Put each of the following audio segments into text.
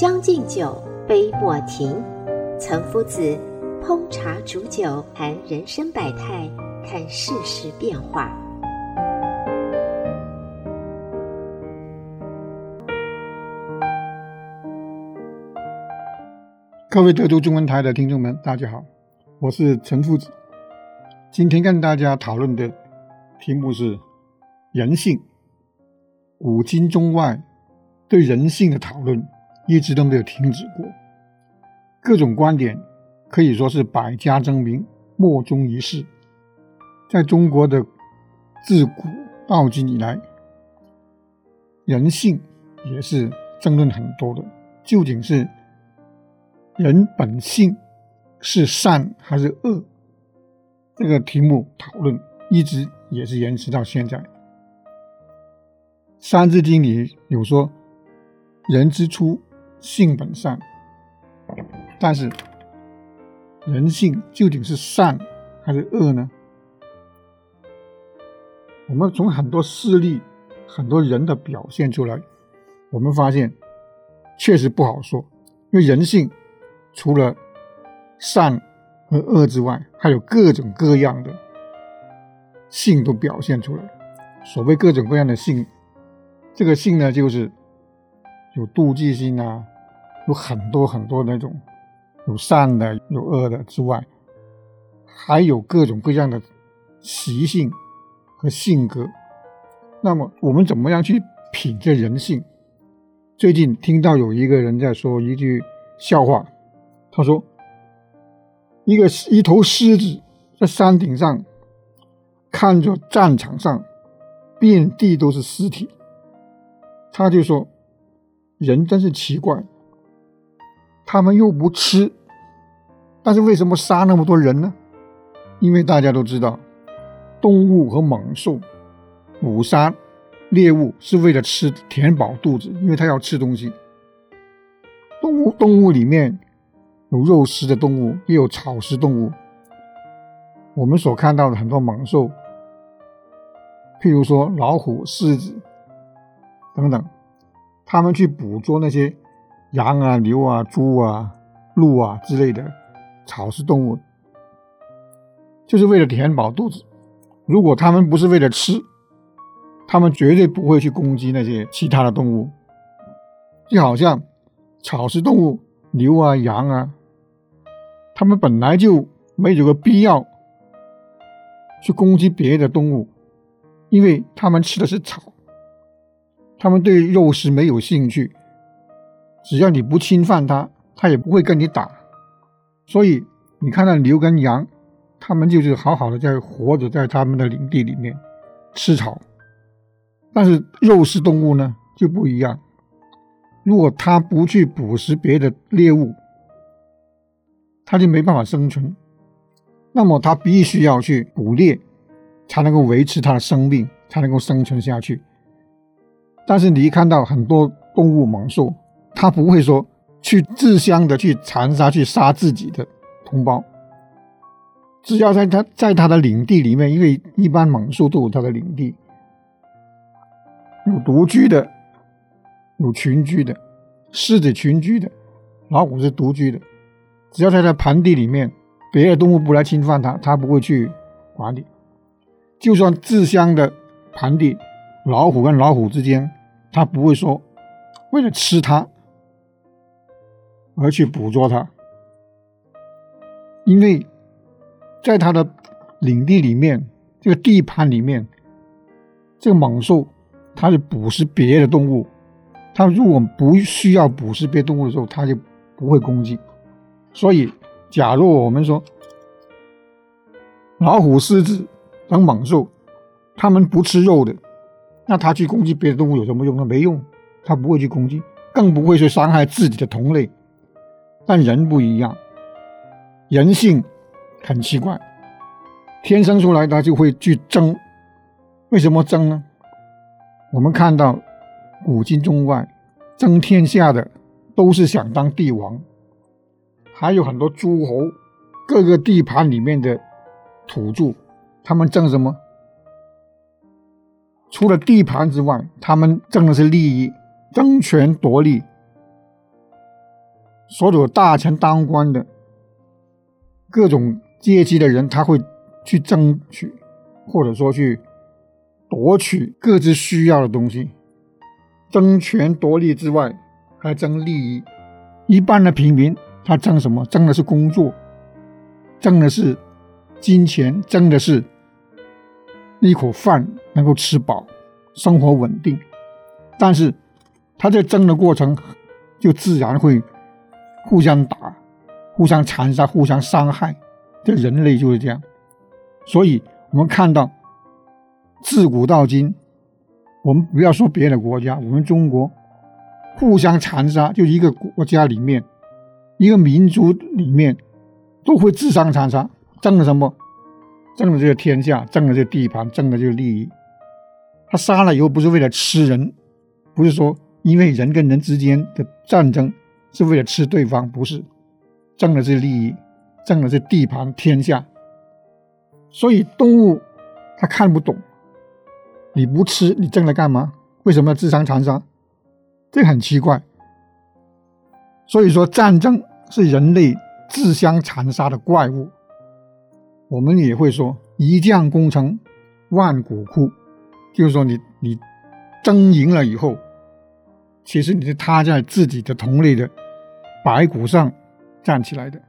将进酒，杯莫停。岑夫子烹茶煮酒，谈人生百态，看世事变化。各位德州中文台的听众们，大家好，我是岑夫子。今天跟大家讨论的题目是人性。古今中外对人性的讨论。一直都没有停止过，各种观点可以说是百家争鸣，莫衷一是。在中国的自古到今以来，人性也是争论很多的。究竟是人本性是善还是恶？这个题目讨论一直也是延迟到现在。《三字经》里有说：“人之初。”性本善，但是人性究竟是善还是恶呢？我们从很多事例、很多人的表现出来，我们发现确实不好说。因为人性除了善和恶之外，还有各种各样的性都表现出来。所谓各种各样的性，这个性呢，就是。有妒忌心啊，有很多很多那种，有善的，有恶的之外，还有各种各样的习性和性格。那么我们怎么样去品这人性？最近听到有一个人在说一句笑话，他说：“一个一头狮子在山顶上看着战场上遍地都是尸体，他就说。”人真是奇怪，他们又不吃，但是为什么杀那么多人呢？因为大家都知道，动物和猛兽捕杀猎物是为了吃，填饱肚子，因为它要吃东西。动物动物里面有肉食的动物，也有草食动物。我们所看到的很多猛兽，譬如说老虎、狮子等等。他们去捕捉那些羊啊、牛啊、猪啊、鹿啊之类的草食动物，就是为了填饱肚子。如果他们不是为了吃，他们绝对不会去攻击那些其他的动物。就好像草食动物，牛啊、羊啊，他们本来就没有个必要去攻击别的动物，因为他们吃的是草。他们对肉食没有兴趣，只要你不侵犯它，它也不会跟你打。所以你看到牛跟羊，它们就是好好的在活着，在它们的领地里面吃草。但是肉食动物呢就不一样，如果它不去捕食别的猎物，它就没办法生存。那么它必须要去捕猎，才能够维持它的生命，才能够生存下去。但是你一看到很多动物猛兽，它不会说去自相的去残杀、去杀自己的同胞。只要在它在它的领地里面，因为一般猛兽都有它的领地，有独居的，有群居的，狮子群居的，老虎是独居的。只要在它盆地里面，别的动物不来侵犯它，它不会去管理。就算自相的盆地，老虎跟老虎之间。他不会说为了吃它而去捕捉它，因为在他的领地里面，这个地盘里面，这个猛兽它是捕食别的动物，它如果不需要捕食别的动物的时候，它就不会攻击。所以，假如我们说老虎、狮子等猛兽，它们不吃肉的，那它去攻击别的动物有什么用呢？没用，它不会去攻击，更不会去伤害自己的同类。但人不一样，人性很奇怪，天生出来他就会去争。为什么争呢？我们看到古今中外争天下的都是想当帝王，还有很多诸侯，各个地盘里面的土著，他们争什么？除了地盘之外，他们争的是利益，争权夺利。所有大臣当官的各种阶级的人，他会去争取，或者说去夺取各自需要的东西。争权夺利之外，还争利益。一般的平民，他争什么？争的是工作，争的是金钱，争的是一口饭能够吃饱，生活稳定。但是他在争的过程，就自然会。互相打，互相残杀，互相伤害，这人类就是这样。所以，我们看到自古到今，我们不要说别的国家，我们中国互相残杀，就一个国家里面，一个民族里面都会自相残杀，争的什么？争的这个天下，争的这个地盘，争的这个利益。他杀了以后，不是为了吃人，不是说因为人跟人之间的战争。是为了吃对方，不是争的是利益，争的是地盘天下。所以动物它看不懂，你不吃，你争来干嘛？为什么要自相残杀？这很奇怪。所以说战争是人类自相残杀的怪物。我们也会说一将功成万骨枯，就是说你你争赢了以后。其实你是踏在自己的同类的白骨上站起来的，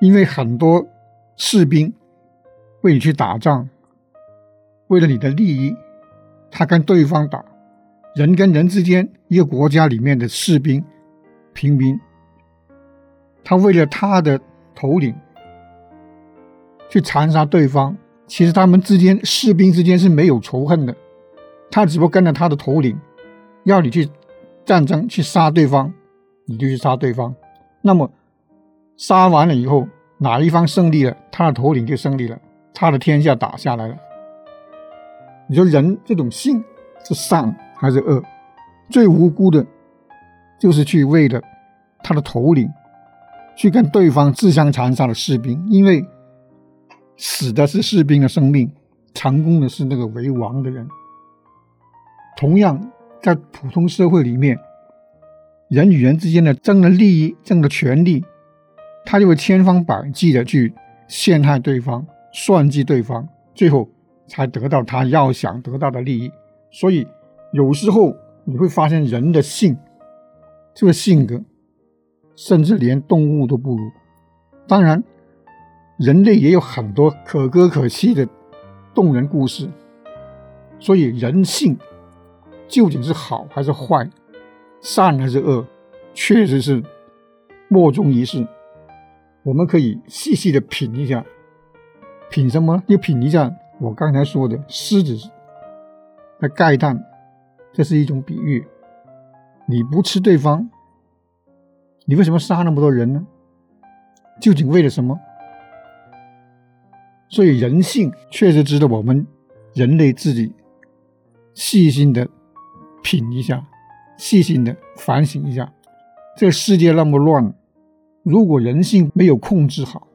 因为很多士兵为你去打仗，为了你的利益，他跟对方打，人跟人之间，一个国家里面的士兵、平民，他为了他的头领去残杀对方，其实他们之间士兵之间是没有仇恨的，他只不过跟着他的头领，要你去。战争去杀对方，你就去杀对方。那么杀完了以后，哪一方胜利了，他的头领就胜利了，他的天下打下来了。你说人这种性是善还是恶？最无辜的，就是去为了他的头领，去跟对方自相残杀的士兵，因为死的是士兵的生命，成功的是那个为王的人。同样。在普通社会里面，人与人之间的争的利益、争的权利，他就会千方百计的去陷害对方、算计对方，最后才得到他要想得到的利益。所以，有时候你会发现人的性，这个性格，甚至连动物都不如。当然，人类也有很多可歌可泣的动人故事。所以，人性。究竟是好还是坏，善还是恶，确实是莫衷一是。我们可以细细的品一下，品什么？就品一下我刚才说的狮子的盖蛋，这是一种比喻。你不吃对方，你为什么杀那么多人呢？究竟为了什么？所以人性确实值得我们人类自己细心的。品一下，细心的反省一下，这个世界那么乱，如果人性没有控制好，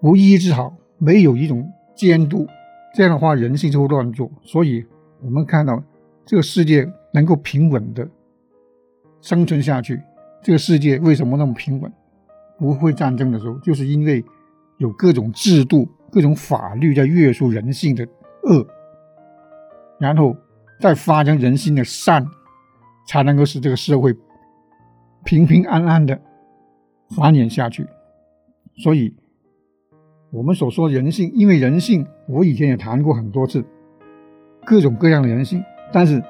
不医治好，没有一种监督，这样的话，人性就会乱做。所以，我们看到这个世界能够平稳的生存下去，这个世界为什么那么平稳，不会战争的时候，就是因为有各种制度、各种法律在约束人性的恶，然后。再发扬人心的善，才能够使这个社会平平安安的繁衍下去。所以，我们所说人性，因为人性，我以前也谈过很多次，各种各样的人性。但是，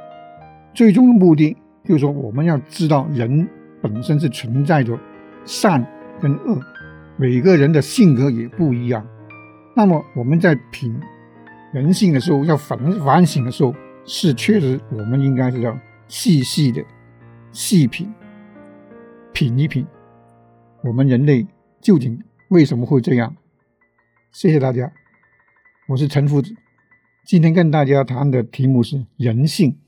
最终的目的就是说，我们要知道人本身是存在着善跟恶，每个人的性格也不一样。那么，我们在品人性的时候，要反反省的时候，是确实我们应该是要细细的细品品一品，我们人类究竟为什么会这样？谢谢大家，我是陈夫子，今天跟大家谈的题目是人性。